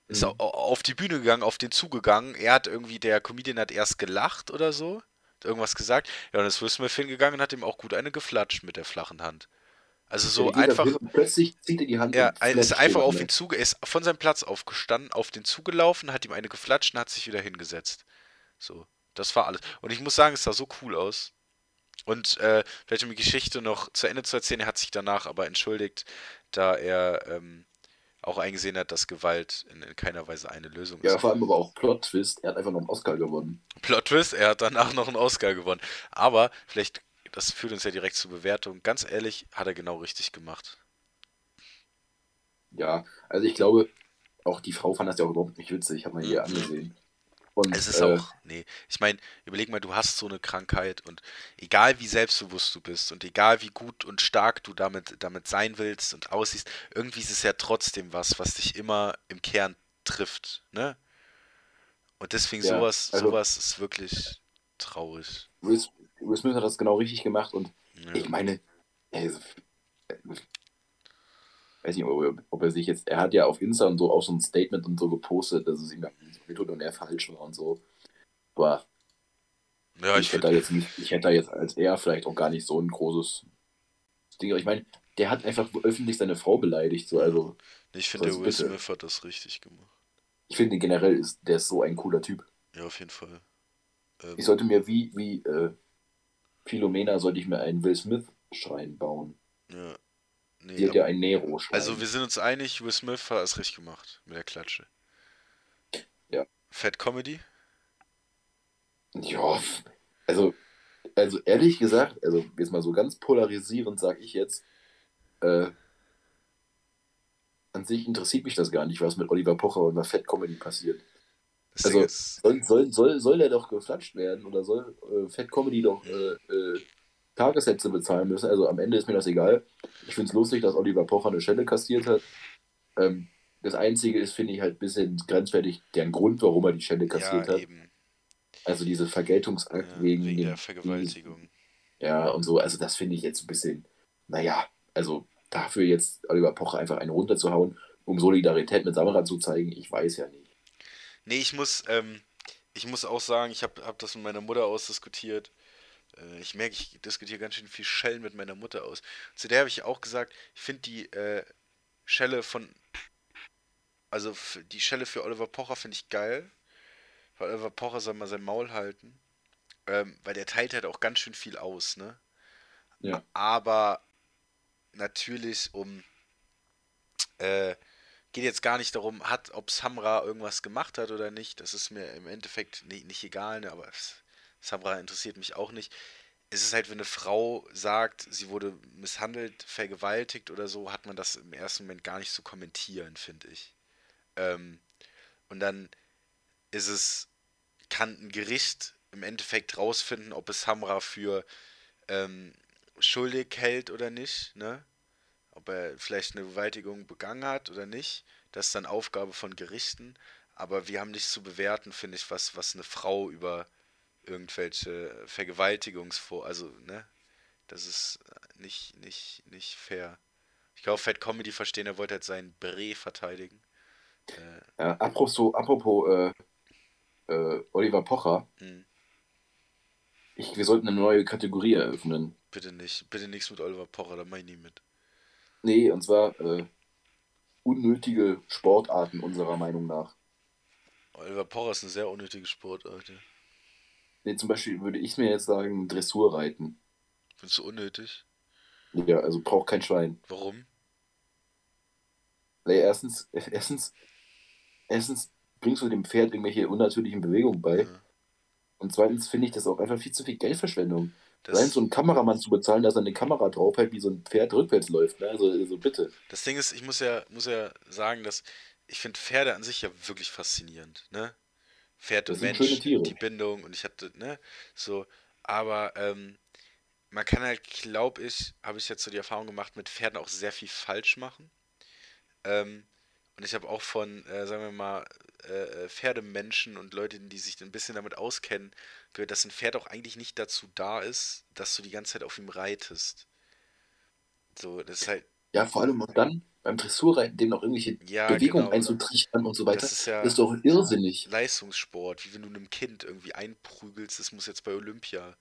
Ist mhm. auf die Bühne gegangen, auf den zugegangen. Er hat irgendwie, der Comedian hat erst gelacht oder so irgendwas gesagt. Ja, und ist Will Smith hingegangen und hat ihm auch gut eine geflatscht mit der flachen Hand. Also so einfach.
Plötzlich zieht er die Hand.
Ja, er ist einfach auf ihn zuge, ist von seinem Platz aufgestanden, auf den zugelaufen, hat ihm eine geflatscht und hat sich wieder hingesetzt. So, das war alles. Und ich muss sagen, es sah so cool aus. Und äh, vielleicht um die Geschichte noch zu Ende zu erzählen, er hat sich danach aber entschuldigt, da er ähm, auch eingesehen hat, dass Gewalt in, in keiner Weise eine Lösung
ja, ist. Ja, vor allem aber auch Plot-Twist, er hat einfach noch einen Oscar gewonnen.
Plot-Twist, er hat danach noch einen Oscar gewonnen. Aber vielleicht, das führt uns ja direkt zur Bewertung. Ganz ehrlich, hat er genau richtig gemacht.
Ja, also ich glaube, auch die Frau fand das ja auch überhaupt nicht witzig, hat man hier mhm. angesehen.
Und, es ist äh, auch, nee, ich meine, überleg mal, du hast so eine Krankheit und egal wie selbstbewusst du bist und egal wie gut und stark du damit, damit sein willst und aussiehst, irgendwie ist es ja trotzdem was, was dich immer im Kern trifft, ne? Und deswegen ja, sowas, also, sowas ist wirklich traurig.
Will, Smith hat das genau richtig gemacht und ja. ich meine, also, weiß nicht, ob er, ob er, sich jetzt, er hat ja auf Insta und so auch so ein Statement und so gepostet, dass es ihm wehtut und er falsch war und so. Aber ja, ich, ich hätte da jetzt nicht, ich hätte da jetzt als er vielleicht auch gar nicht so ein großes Ding. Ich meine, der hat einfach öffentlich seine Frau beleidigt, so also.
Ich finde, der Will Smith hat das richtig gemacht.
Ich finde generell ist der ist so ein cooler Typ.
Ja, auf jeden Fall.
Ähm, ich sollte mir wie, wie äh, Philomena sollte ich mir einen Will Smith-Schrein bauen. Ja. Nee, Die hat ja ein Nero-Schrein.
Also wir sind uns einig, Will Smith hat es richtig gemacht mit der Klatsche.
Ja.
Fat Comedy?
Ja, also, also ehrlich gesagt, also jetzt mal so ganz polarisierend sage ich jetzt, äh, an sich interessiert mich das gar nicht, was mit Oliver Pocher und einer Fat Comedy passiert. Das also soll, soll, soll, soll der doch geflatscht werden oder soll äh, Fat Comedy doch äh, äh, Tagessätze bezahlen müssen? Also am Ende ist mir das egal. Ich finde es lustig, dass Oliver Pocher eine Schelle kassiert hat. Ähm, das Einzige ist, finde ich, halt ein bisschen grenzwertig, der Grund, warum er die Schelle kassiert ja, hat. Eben. Also diese Vergeltungsakt ja, wegen,
wegen der Vergewaltigung.
Ja, und so, also das finde ich jetzt ein bisschen, naja, also dafür jetzt Oliver Pocher einfach einen runterzuhauen, um Solidarität mit Samara zu zeigen, ich weiß ja nicht.
Nee, ich muss, ähm, ich muss auch sagen, ich habe hab das mit meiner Mutter ausdiskutiert. Äh, ich merke, ich diskutiere ganz schön viel Schellen mit meiner Mutter aus. Zu der habe ich auch gesagt, ich finde die äh, Schelle von, also die Schelle für Oliver Pocher finde ich geil. Weil Oliver Pocher soll mal sein Maul halten. Ähm, weil der teilt halt auch ganz schön viel aus, ne?
Ja.
Aber natürlich um äh, geht jetzt gar nicht darum, hat, ob Samra irgendwas gemacht hat oder nicht. Das ist mir im Endeffekt nicht, nicht egal, ne? aber Samra interessiert mich auch nicht. Es ist halt, wenn eine Frau sagt, sie wurde misshandelt, vergewaltigt oder so, hat man das im ersten Moment gar nicht zu kommentieren, finde ich. Ähm, und dann ist es, kann ein Gericht im Endeffekt rausfinden, ob es Samra für ähm, schuldig hält oder nicht, ne? Ob er vielleicht eine Vergewaltigung begangen hat oder nicht, das ist dann Aufgabe von Gerichten. Aber wir haben nicht zu bewerten, finde ich, was, was eine Frau über irgendwelche Vergewaltigungsvor... Also, ne? Das ist nicht, nicht, nicht fair. Ich glaube, Fat Comedy verstehen, er wollte halt seinen Bre verteidigen.
Äh, ja, apropos, apropos äh, äh, Oliver Pocher. Hm. Ich, wir sollten eine neue Kategorie eröffnen.
Bitte nicht. Bitte nichts mit Oliver Pocher, da mach ich nie mit.
Nee, und zwar äh, unnötige Sportarten unserer Meinung nach.
Oliver Pocher ist eine sehr unnötige Sportart. Ja.
Nee, zum Beispiel würde ich mir jetzt sagen, Dressurreiten.
Findest du unnötig?
Ja, also braucht kein Schwein.
Warum?
Nee, erstens, [laughs] erstens, erstens bringst du dem Pferd irgendwelche unnatürlichen Bewegungen bei. Ja. Und zweitens finde ich das auch einfach viel zu viel Geldverschwendung. Das Allein so einen Kameramann zu bezahlen, dass er eine Kamera draufhält, wie so ein Pferd rückwärts läuft. Ne? Also, also bitte.
Das Ding ist, ich muss ja, muss ja sagen, dass ich finde Pferde an sich ja wirklich faszinierend. Ne? Pferd und Mensch, die Bindung und ich hatte, ne, so, aber ähm, man kann halt, glaube ich, habe ich jetzt so die Erfahrung gemacht, mit Pferden auch sehr viel falsch machen. Ähm, und ich habe auch von, äh, sagen wir mal, äh, äh, Pferdemenschen und Leute, die sich ein bisschen damit auskennen, gehört, dass ein Pferd auch eigentlich nicht dazu da ist, dass du die ganze Zeit auf ihm reitest. So, das ist halt.
Ja, vor allem und dann beim Dressurreiten dem noch irgendwelche ja, Bewegungen genau. einzutrichtern und so weiter. Das ist, ja das ist doch irrsinnig.
Leistungssport, wie wenn du einem Kind irgendwie einprügelst, das muss jetzt bei Olympia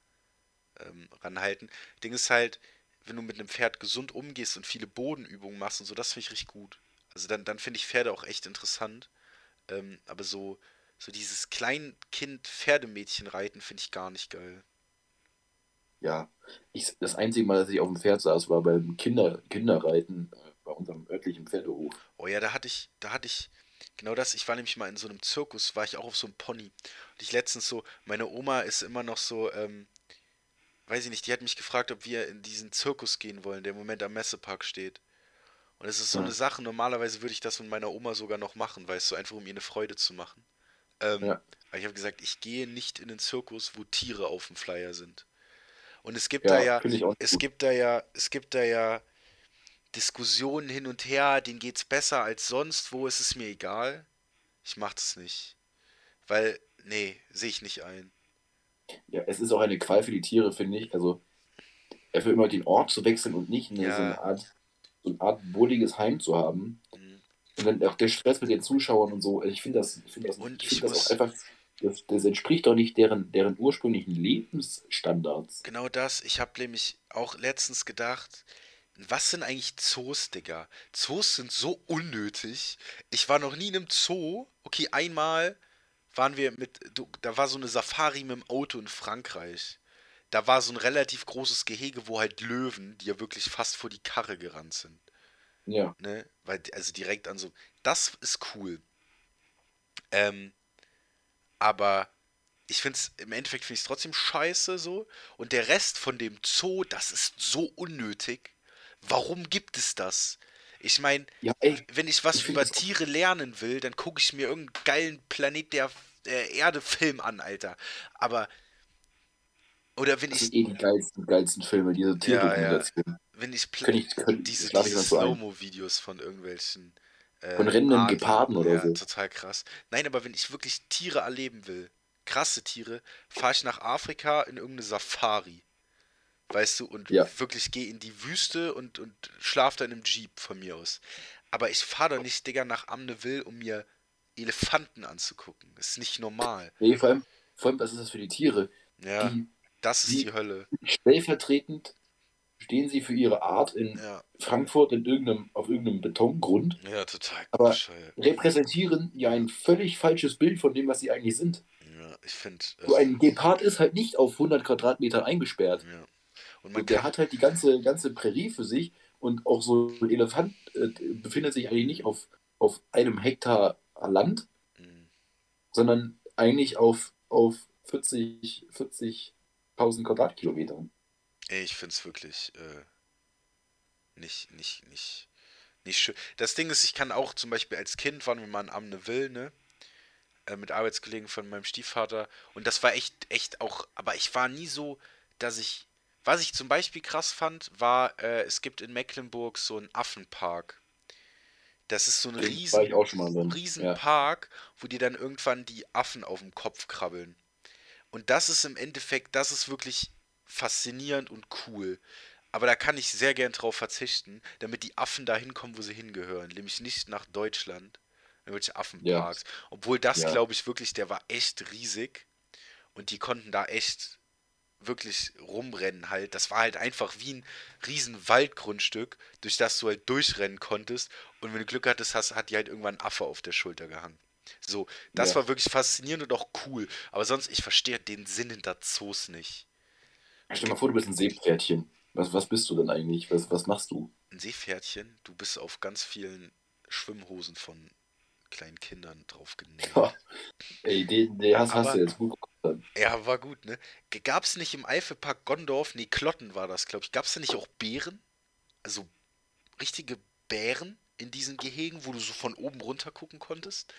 ähm, ranhalten. Ding ist halt, wenn du mit einem Pferd gesund umgehst und viele Bodenübungen machst und so, das finde ich richtig gut. Also dann, dann finde ich Pferde auch echt interessant. Ähm, aber so, so dieses Kleinkind-Pferdemädchen reiten finde ich gar nicht geil.
Ja, ich, das einzige Mal, dass ich auf dem Pferd saß, war beim Kinder, Kinderreiten äh, bei unserem örtlichen Pferdehof.
Oh ja, da hatte ich, da hatte ich, genau das, ich war nämlich mal in so einem Zirkus, war ich auch auf so einem Pony. Und ich letztens so, meine Oma ist immer noch so, ähm, weiß ich nicht, die hat mich gefragt, ob wir in diesen Zirkus gehen wollen, der im Moment am Messepark steht. Und es ist so ja. eine Sache, normalerweise würde ich das mit meiner Oma sogar noch machen, weißt du, einfach um ihr eine Freude zu machen. Ähm, ja. Aber ich habe gesagt, ich gehe nicht in den Zirkus, wo Tiere auf dem Flyer sind. Und es gibt ja, da ja, es gut. gibt da ja, es gibt da ja Diskussionen hin und her, denen geht's besser als sonst wo, ist es mir egal. Ich mach das nicht. Weil, nee, sehe ich nicht ein.
Ja, es ist auch eine Qual für die Tiere, finde ich. Also, er will immer den Ort zu wechseln und nicht eine, ja. so eine Art, so eine Art wohliges Heim zu haben. Mhm. Und dann auch der Stress mit den Zuschauern und so. Ich finde das, ich find das, und ich find das auch einfach. Das, das, entspricht doch nicht deren, deren ursprünglichen Lebensstandards.
Genau das. Ich habe nämlich auch letztens gedacht, was sind eigentlich Zoos, Digga? Zoos sind so unnötig. Ich war noch nie in einem Zoo. Okay, einmal waren wir mit, da war so eine Safari mit dem Auto in Frankreich. Da war so ein relativ großes Gehege, wo halt Löwen, die ja wirklich fast vor die Karre gerannt sind. Ja. Ne? Weil, also direkt an so. Das ist cool. Ähm, aber ich finde es, im Endeffekt finde ich es trotzdem scheiße so. Und der Rest von dem Zoo, das ist so unnötig. Warum gibt es das? Ich meine, ja, wenn ich was ich über Tiere lernen will, dann gucke ich mir irgendeinen geilen Planet der, der Erde-Film an, Alter. Aber. Oder wenn das ich.
Sind eh die geilsten, geilsten Filme, diese Tierdokumentation.
Ja, ja. Wenn ich, ich können, diese, diese Slow-Mo-Videos von irgendwelchen.
Äh, von rennenden Geparden oder
ja,
so.
total krass. Nein, aber wenn ich wirklich Tiere erleben will, krasse Tiere, fahre ich nach Afrika in irgendeine Safari weißt du, und ja. wirklich gehe in die Wüste und, und schlaf dann im Jeep von mir aus. Aber ich fahre doch nicht, Digga, nach Amneville, um mir Elefanten anzugucken. Das ist nicht normal.
Nee, vor allem, vor allem was ist das für die Tiere?
Ja, die, das ist die, die Hölle.
Stellvertretend stehen sie für ihre Art in ja. Frankfurt in irgendeinem, auf irgendeinem Betongrund.
Ja, total.
Aber bescheuert. repräsentieren ja ein völlig falsches Bild von dem, was sie eigentlich sind.
Ja, ich finde.
So ein Gepard ist halt nicht auf 100 Quadratmeter eingesperrt. Ja. Und, und der hat halt die ganze, ganze Prärie für sich und auch so ein Elefant äh, befindet sich eigentlich nicht auf, auf einem Hektar Land, mhm. sondern eigentlich auf, auf 40, 40.000 Quadratkilometern.
Ich finde es wirklich äh, nicht, nicht, nicht, nicht schön. Das Ding ist, ich kann auch zum Beispiel als Kind, waren wir mal in Amneville, ne? Äh, mit Arbeitskollegen von meinem Stiefvater. Und das war echt, echt auch, aber ich war nie so, dass ich was ich zum Beispiel krass fand, war, äh, es gibt in Mecklenburg so einen Affenpark. Das ist so ein riesen, riesen ja. Park, wo dir dann irgendwann die Affen auf dem Kopf krabbeln. Und das ist im Endeffekt, das ist wirklich faszinierend und cool. Aber da kann ich sehr gern drauf verzichten, damit die Affen da hinkommen, wo sie hingehören. Nämlich nicht nach Deutschland. Irgendwelche Affenparks. Ja. Obwohl das, ja. glaube ich, wirklich, der war echt riesig. Und die konnten da echt wirklich rumrennen halt. Das war halt einfach wie ein riesen Waldgrundstück, durch das du halt durchrennen konntest. Und wenn du Glück hattest, hast, hat die halt irgendwann ein Affe auf der Schulter gehangen. So, das ja. war wirklich faszinierend und auch cool. Aber sonst, ich verstehe den Sinn hinter Zoos nicht.
Stell dir mal vor, du bist ein Seepferdchen. Was, was bist du denn eigentlich? Was, was machst du?
Ein Seepferdchen? Du bist auf ganz vielen Schwimmhosen von kleinen Kindern drauf genäht. Ja.
Ey, den, den hast, hast, du jetzt gut
gemacht. Ja, war gut, ne? Gab es nicht im Eifelpark Gondorf, nee, Klotten war das, glaube ich, gab es da nicht auch Bären? Also richtige Bären in diesen Gehegen, wo du so von oben runter gucken konntest?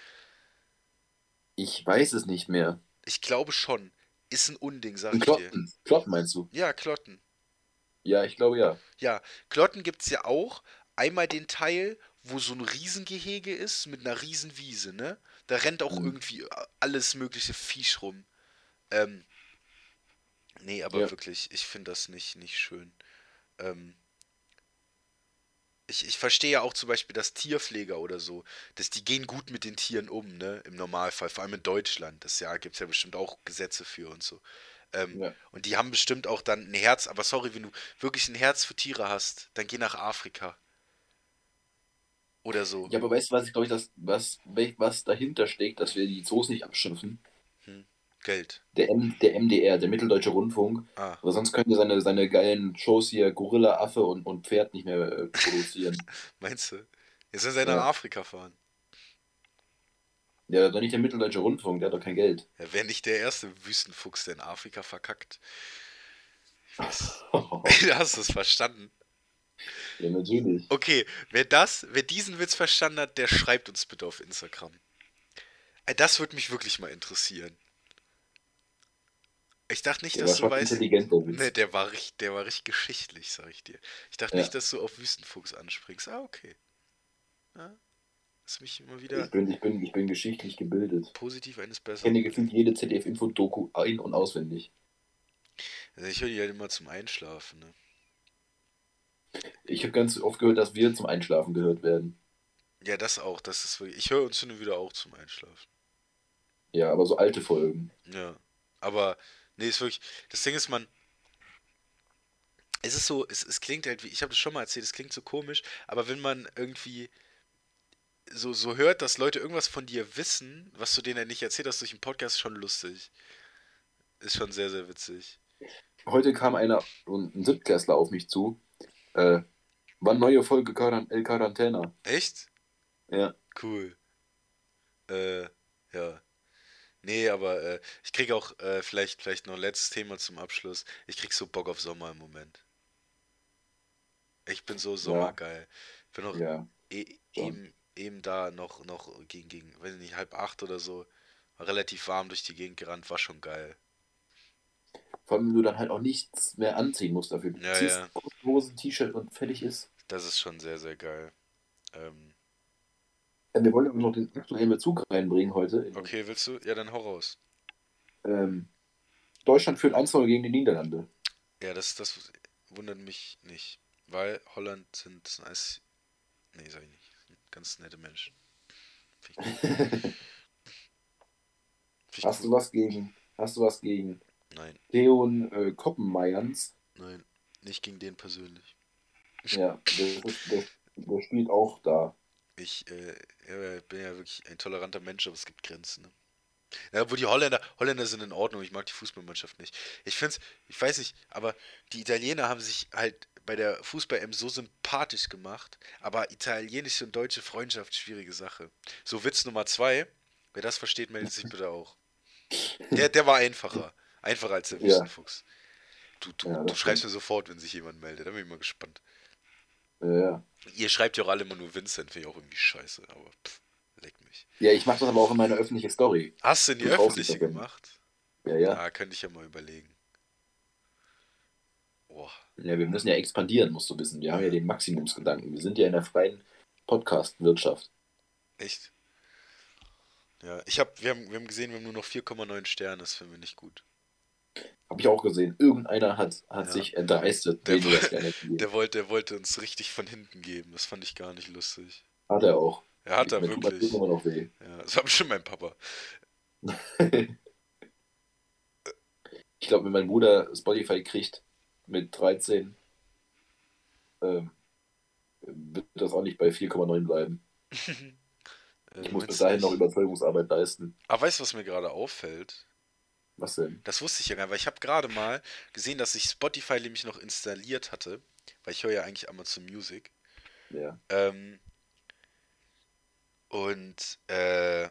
Ich weiß es nicht mehr.
Ich glaube schon. Ist ein Unding, sag
ich Klotten. dir. Klotten meinst du?
Ja, Klotten.
Ja, ich glaube ja.
Ja, Klotten gibt es ja auch. Einmal den Teil, wo so ein Riesengehege ist mit einer Riesenwiese, ne? Da rennt auch mhm. irgendwie alles mögliche Viech rum. Ähm, nee, aber ja. wirklich, ich finde das nicht, nicht schön. Ähm, ich, ich verstehe ja auch zum Beispiel, dass Tierpfleger oder so, dass die gehen gut mit den Tieren um, ne? Im Normalfall, vor allem in Deutschland. Das ja, gibt es ja bestimmt auch Gesetze für und so. Ähm, ja. Und die haben bestimmt auch dann ein Herz, aber sorry, wenn du wirklich ein Herz für Tiere hast, dann geh nach Afrika. Oder so.
Ja, aber weißt du, was ich glaube ich, das, was, was dahinter steckt, dass wir die Zoos nicht abschimpfen?
Hm. Geld.
Der, M, der MDR, der Mitteldeutsche Rundfunk. Ah. Aber sonst können wir seine, seine geilen Shows hier Gorilla, Affe und, und Pferd nicht mehr äh, produzieren. [laughs]
Meinst du? Jetzt soll er ja. nach Afrika fahren.
Ja, doch nicht der Mitteldeutsche Rundfunk, der hat doch kein Geld.
Er wäre nicht der erste Wüstenfuchs, der in Afrika verkackt. Ich weiß. [laughs] [laughs] Hast du es verstanden?
Ja, natürlich.
Okay, wer das, wer diesen Witz verstanden hat, der schreibt uns bitte auf Instagram. Äh, das würde mich wirklich mal interessieren. Ich dachte nicht, der dass du weißt. Ne, der war richtig, der war richtig geschichtlich, sag ich dir. Ich dachte ja. nicht, dass du auf Wüstenfuchs anspringst. Ah, okay. Ja,
hast mich immer wieder. Ich bin, ich bin, ich bin geschichtlich gebildet.
Positiv eines
Besseren. Ich kenne gefühlt jede ZDF-Info-Doku ein- und auswendig.
Also ich höre die halt immer zum Einschlafen, ne?
Ich habe ganz oft gehört, dass wir zum Einschlafen gehört werden.
Ja, das auch. Das ist wirklich, ich höre uns hin und wieder auch zum Einschlafen.
Ja, aber so alte Folgen.
Ja. Aber, nee, ist wirklich. Das Ding ist, man. Es ist so, es, es klingt halt wie, ich habe das schon mal erzählt, es klingt so komisch, aber wenn man irgendwie so, so hört, dass Leute irgendwas von dir wissen, was du denen nicht erzählt hast durch den Podcast, ist schon lustig. Ist schon sehr, sehr witzig.
Heute kam einer, ein Siebtklässler auf mich zu. Äh, wann neue Folge El Quarantena?
Echt?
Ja.
Cool. Äh, ja. Nee, aber äh, ich krieg auch äh, vielleicht, vielleicht noch ein letztes Thema zum Abschluss. Ich krieg so Bock auf Sommer im Moment. Ich bin so sommergeil. Ich bin noch ja. e eben, eben da noch, noch gegen, gegen, weiß nicht, halb acht oder so, relativ warm durch die Gegend gerannt, war schon geil.
Vor allem, wenn du dann halt auch nichts mehr anziehen musst dafür. Du
ja, ziehst ja.
Hosen, T-Shirt und fertig ist.
Das ist schon sehr, sehr geil. Ähm,
ja, wir wollen aber noch den aktuellen Bezug reinbringen heute.
Okay, willst du? Ja, dann hau raus.
Ähm, Deutschland führt 1 gegen die Niederlande.
Ja, das, das wundert mich nicht. Weil Holland sind als. Nee, sag ich nicht. Ganz nette Menschen. [laughs]
hast du was gegen. Hast du was gegen
Nein.
Leon äh, Koppenmeyerns?
Nein, nicht gegen den persönlich.
Ja, der, der, der spielt auch da.
Ich äh, bin ja wirklich ein toleranter Mensch, aber es gibt Grenzen. Ne? Ja, wo die Holländer, Holländer sind in Ordnung, ich mag die Fußballmannschaft nicht. Ich finde es, ich weiß nicht, aber die Italiener haben sich halt bei der Fußball-M so sympathisch gemacht, aber italienische und deutsche Freundschaft, schwierige Sache. So Witz Nummer zwei, wer das versteht, meldet sich bitte auch. Der, der war einfacher. Einfacher als der Wüstenfuchs. Du, du, ja, du schreibst mir sofort, wenn sich jemand meldet. Da bin ich mal gespannt.
Ja.
Ihr schreibt ja auch alle immer nur Vincent, finde ich auch irgendwie scheiße, aber pff, leck mich.
Ja, ich mache das aber auch in meine öffentliche Story.
Hast du in die öffentliche gemacht?
Ja, ja.
Ja, könnte ich ja mal überlegen.
Boah. Ja, wir müssen ja expandieren, musst du wissen. Wir haben ja den Maximumsgedanken. Wir sind ja in der freien Podcast-Wirtschaft.
Echt? Ja, ich hab, wir, haben, wir haben gesehen, wir haben nur noch 4,9 Sterne, das finden wir nicht gut.
Habe ich auch gesehen. Irgendeiner hat, hat ja. sich erdreistet.
Der, der, der, wollte, der wollte uns richtig von hinten geben. Das fand ich gar nicht lustig.
Hat er auch.
Er hat er wirklich. Immer noch weh. Ja, das war bestimmt mein Papa. [laughs]
ich glaube, wenn mein Bruder Spotify kriegt mit 13, ähm, wird das auch nicht bei 4,9 bleiben. [laughs] ich muss bis dahin noch Überzeugungsarbeit leisten.
Aber weißt du, was mir gerade auffällt?
Was denn?
Das wusste ich ja gar nicht, weil ich habe gerade mal gesehen, dass ich Spotify nämlich noch installiert hatte, weil ich höre ja eigentlich Amazon Music.
Ja.
Ähm, und äh,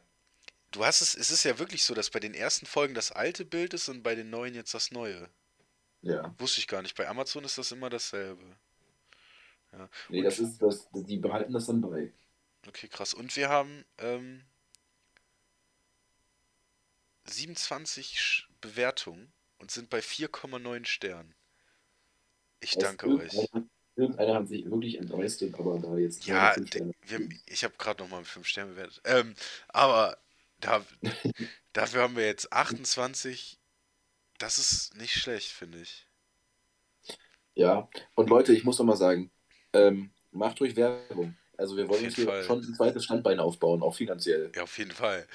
du hast es, es ist ja wirklich so, dass bei den ersten Folgen das alte Bild ist und bei den neuen jetzt das neue.
Ja.
Wusste ich gar nicht. Bei Amazon ist das immer dasselbe. Ja.
Nee, und, das ist das, die behalten das dann bei.
Okay, krass. Und wir haben ähm, 27 Bewertungen und sind bei 4,9 Sternen. Ich es danke euch.
Irgendeiner hat sich wirklich entleistet, aber da jetzt.
Ja, wir, ich habe gerade nochmal mit 5 Sternen bewertet. Ähm, aber da, [laughs] dafür haben wir jetzt 28. Das ist nicht schlecht, finde ich.
Ja, und Leute, ich muss noch mal sagen, ähm, macht ruhig Werbung. Also wir wollen uns hier Fall. schon ein zweites Standbein aufbauen, auch finanziell.
Ja, auf jeden Fall.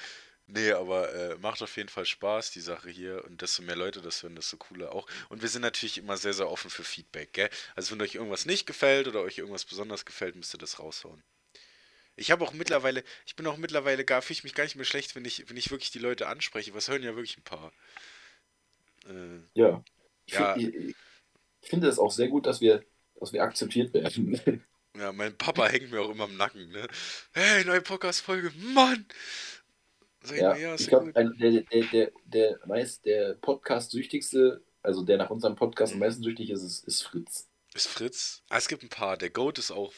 Nee, aber äh, macht auf jeden Fall Spaß, die Sache hier. Und desto mehr Leute das hören, desto cooler auch. Und wir sind natürlich immer sehr, sehr offen für Feedback, gell? Also wenn euch irgendwas nicht gefällt oder euch irgendwas besonders gefällt, müsst ihr das raushauen. Ich habe auch mittlerweile, ich bin auch mittlerweile gar, fühle ich mich gar nicht mehr schlecht, wenn ich, wenn ich wirklich die Leute anspreche. Was hören ja wirklich ein paar.
Äh, ja. Ich, ja. Find, ich, ich finde es auch sehr gut, dass wir, dass wir akzeptiert werden.
Ja, mein Papa hängt mir auch immer im Nacken, ne? Hey, neue Podcast-Folge, Mann!
Sag ja, ja ich glaube, der, der, der, der, meist, der Podcast-süchtigste, also der nach unserem Podcast am meisten süchtig ist, ist, ist Fritz.
Ist Fritz? Ah, es gibt ein paar. Der Goat ist auch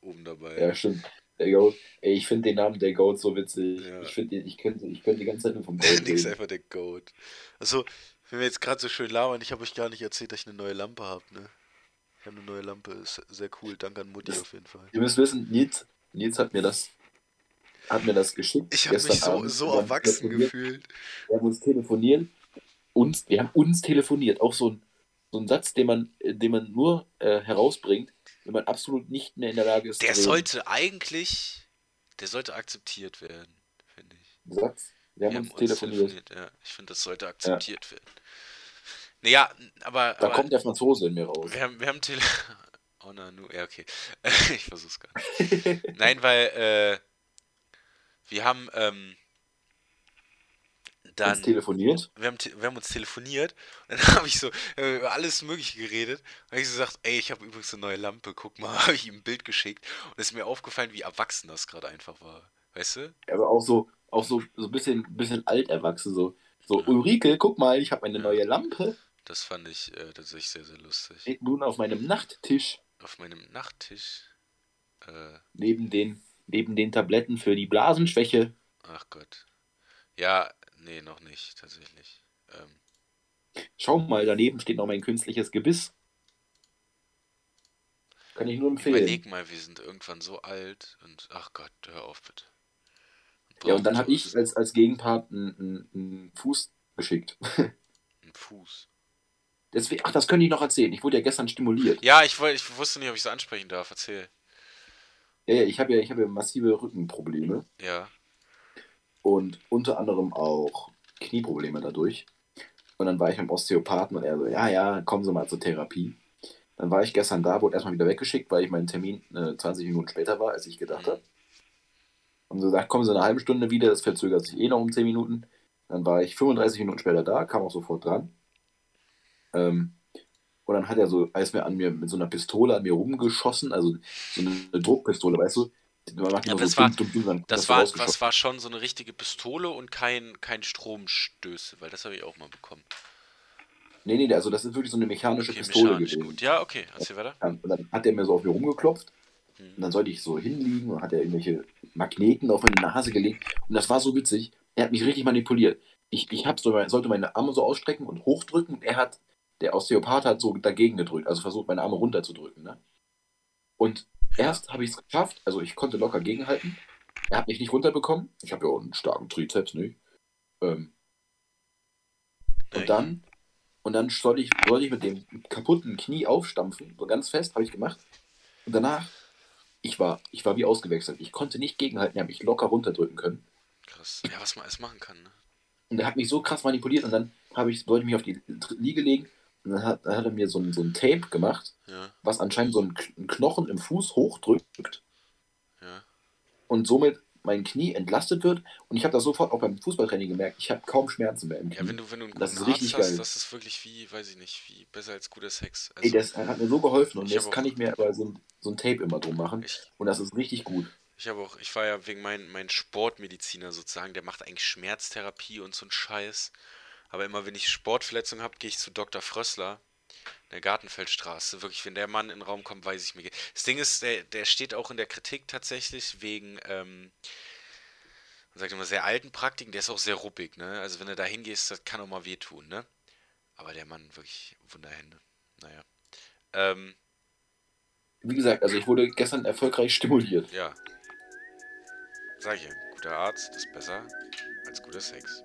oben dabei.
Ja, stimmt. Der Goat. Ey, ich finde den Namen der Goat so witzig. Ja. Ich finde, ich könnte, ich könnte die ganze Zeit nur vom
Goat [laughs] Nix einfach der Goat. Also, wenn wir jetzt gerade so schön labern, ich habe euch gar nicht erzählt, dass ich eine neue Lampe habe, ne? Ich habe eine neue Lampe, ist sehr cool. Danke an Mutti das, auf jeden Fall.
Ihr müsst wissen, Nils, Nils hat mir das hat mir das geschickt.
Ich habe mich so, so erwachsen gefühlt.
Wir haben uns telefonieren. Uns, wir haben uns telefoniert. Auch so ein, so ein Satz, den man, den man nur äh, herausbringt, wenn man absolut nicht mehr in der Lage ist.
Der sollte eigentlich, der sollte akzeptiert werden, finde ich.
Satz? Wir haben, wir uns, haben uns telefoniert.
Ja, ich finde, das sollte akzeptiert ja. werden. Naja, aber.
Da
aber,
kommt der Franzose in mir raus.
Wir haben, wir haben Tele. [laughs] Oh nein, ja, okay. [laughs] ich versuch's gar nicht. Nein, weil, äh, wir haben ähm, dann.
Uns telefoniert?
Wir haben, wir haben uns telefoniert und dann [laughs] habe ich so äh, über alles Mögliche geredet. Und habe ich so gesagt, ey, ich habe übrigens eine neue Lampe, guck mal, [laughs] habe ich ihm ein Bild geschickt. Und es ist mir aufgefallen, wie erwachsen das gerade einfach war. Weißt du?
Aber auch so, auch so, so ein bisschen, bisschen alt erwachsen, so. So, Ulrike, guck mal, ich habe eine neue Lampe.
Das fand ich äh, tatsächlich sehr, sehr lustig.
Steht nun auf meinem Nachttisch.
Auf meinem Nachttisch?
Äh, neben den neben den Tabletten für die Blasenschwäche.
Ach Gott. Ja, nee, noch nicht, tatsächlich. Ähm.
Schau mal, daneben steht noch mein künstliches Gebiss. Kann ich nur empfehlen.
Überleg mal, wir sind irgendwann so alt und ach Gott, hör auf bitte.
ja, und dann habe ich als, als Gegenpart einen, einen, einen Fuß geschickt. [laughs]
Ein Fuß.
Deswegen, ach, das könnte ich noch erzählen. Ich wurde ja gestern stimuliert.
Ja, ich, ich wusste nicht, ob ich es ansprechen darf. Erzähl.
Ja, ja, ich habe ja, hab ja massive Rückenprobleme.
Ja.
Und unter anderem auch Knieprobleme dadurch. Und dann war ich beim Osteopathen und er so, ja, ja, kommen Sie mal zur Therapie. Dann war ich gestern da, wurde erstmal wieder weggeschickt, weil ich meinen Termin äh, 20 Minuten später war, als ich gedacht mhm. habe. Und so gesagt, kommen Sie eine halbe Stunde wieder, das verzögert sich eh noch um 10 Minuten. Dann war ich 35 Minuten später da, kam auch sofort dran. Ähm, und dann hat er so, als mir an mir mit so einer Pistole an mir rumgeschossen, also so eine, Druckpistole, weißt du?
Man macht ja, so war, das, war, das war schon so eine richtige Pistole und kein, kein Stromstöße, weil das habe ich auch mal bekommen.
Nee, nee, also das ist wirklich so eine mechanische okay, Pistole mechanisch gewesen. Gut.
Ja, okay, erzähl weiter.
Und dann hat er mir so auf mir rumgeklopft hm. und dann sollte ich so hinliegen und hat er irgendwelche Magneten auf meine Nase gelegt und das war so witzig. Er hat mich richtig manipuliert. Ich, ich hab so, sollte meine Arme so ausstrecken und hochdrücken und er hat der Osteopath hat so dagegen gedrückt, also versucht, meine Arme runterzudrücken. Ne? Und erst habe ich es geschafft, also ich konnte locker gegenhalten. Er hat mich nicht runterbekommen. Ich habe ja auch einen starken Trizeps, nicht? Ähm, und dann, und dann sollte ich, sollte ich mit dem kaputten Knie aufstampfen, so ganz fest, habe ich gemacht. Und danach, ich war, ich war wie ausgewechselt. Ich konnte nicht gegenhalten, er hat mich locker runterdrücken können.
Krass. Ja, was man alles machen kann, ne?
Und er hat mich so krass manipuliert und dann habe ich, wollte ich mich auf die Liege legen dann hat, dann hat er mir so ein, so ein Tape gemacht, ja. was anscheinend so einen Knochen im Fuß hochdrückt.
Ja.
Und somit mein Knie entlastet wird. Und ich habe das sofort auch beim Fußballtraining gemerkt. Ich habe kaum Schmerzen mehr im Knie.
Ja, wenn du, wenn du
das ist richtig hast, geil.
Das ist wirklich wie, weiß ich nicht, wie besser als guter Sex.
Also, Ey, das hat mir so geholfen und jetzt kann ich mir aber so ein, so ein Tape immer drum machen. Ich, und das ist richtig gut.
Ich habe auch, ich war ja wegen meinem mein Sportmediziner sozusagen, der macht eigentlich Schmerztherapie und so ein Scheiß. Aber immer wenn ich Sportverletzungen habe, gehe ich zu Dr. Frössler in der Gartenfeldstraße. Wirklich, wenn der Mann in den Raum kommt, weiß ich mir. Das Ding ist, der, der steht auch in der Kritik tatsächlich wegen, ähm, man sagt immer, sehr alten Praktiken. Der ist auch sehr ruppig, ne? Also wenn du da hingehst, das kann auch mal wehtun, ne? Aber der Mann, wirklich Wunderhände. Naja. Ähm,
Wie gesagt, also ich wurde gestern erfolgreich stimuliert.
Ja. Sag ich ja, guter Arzt ist besser als guter Sex.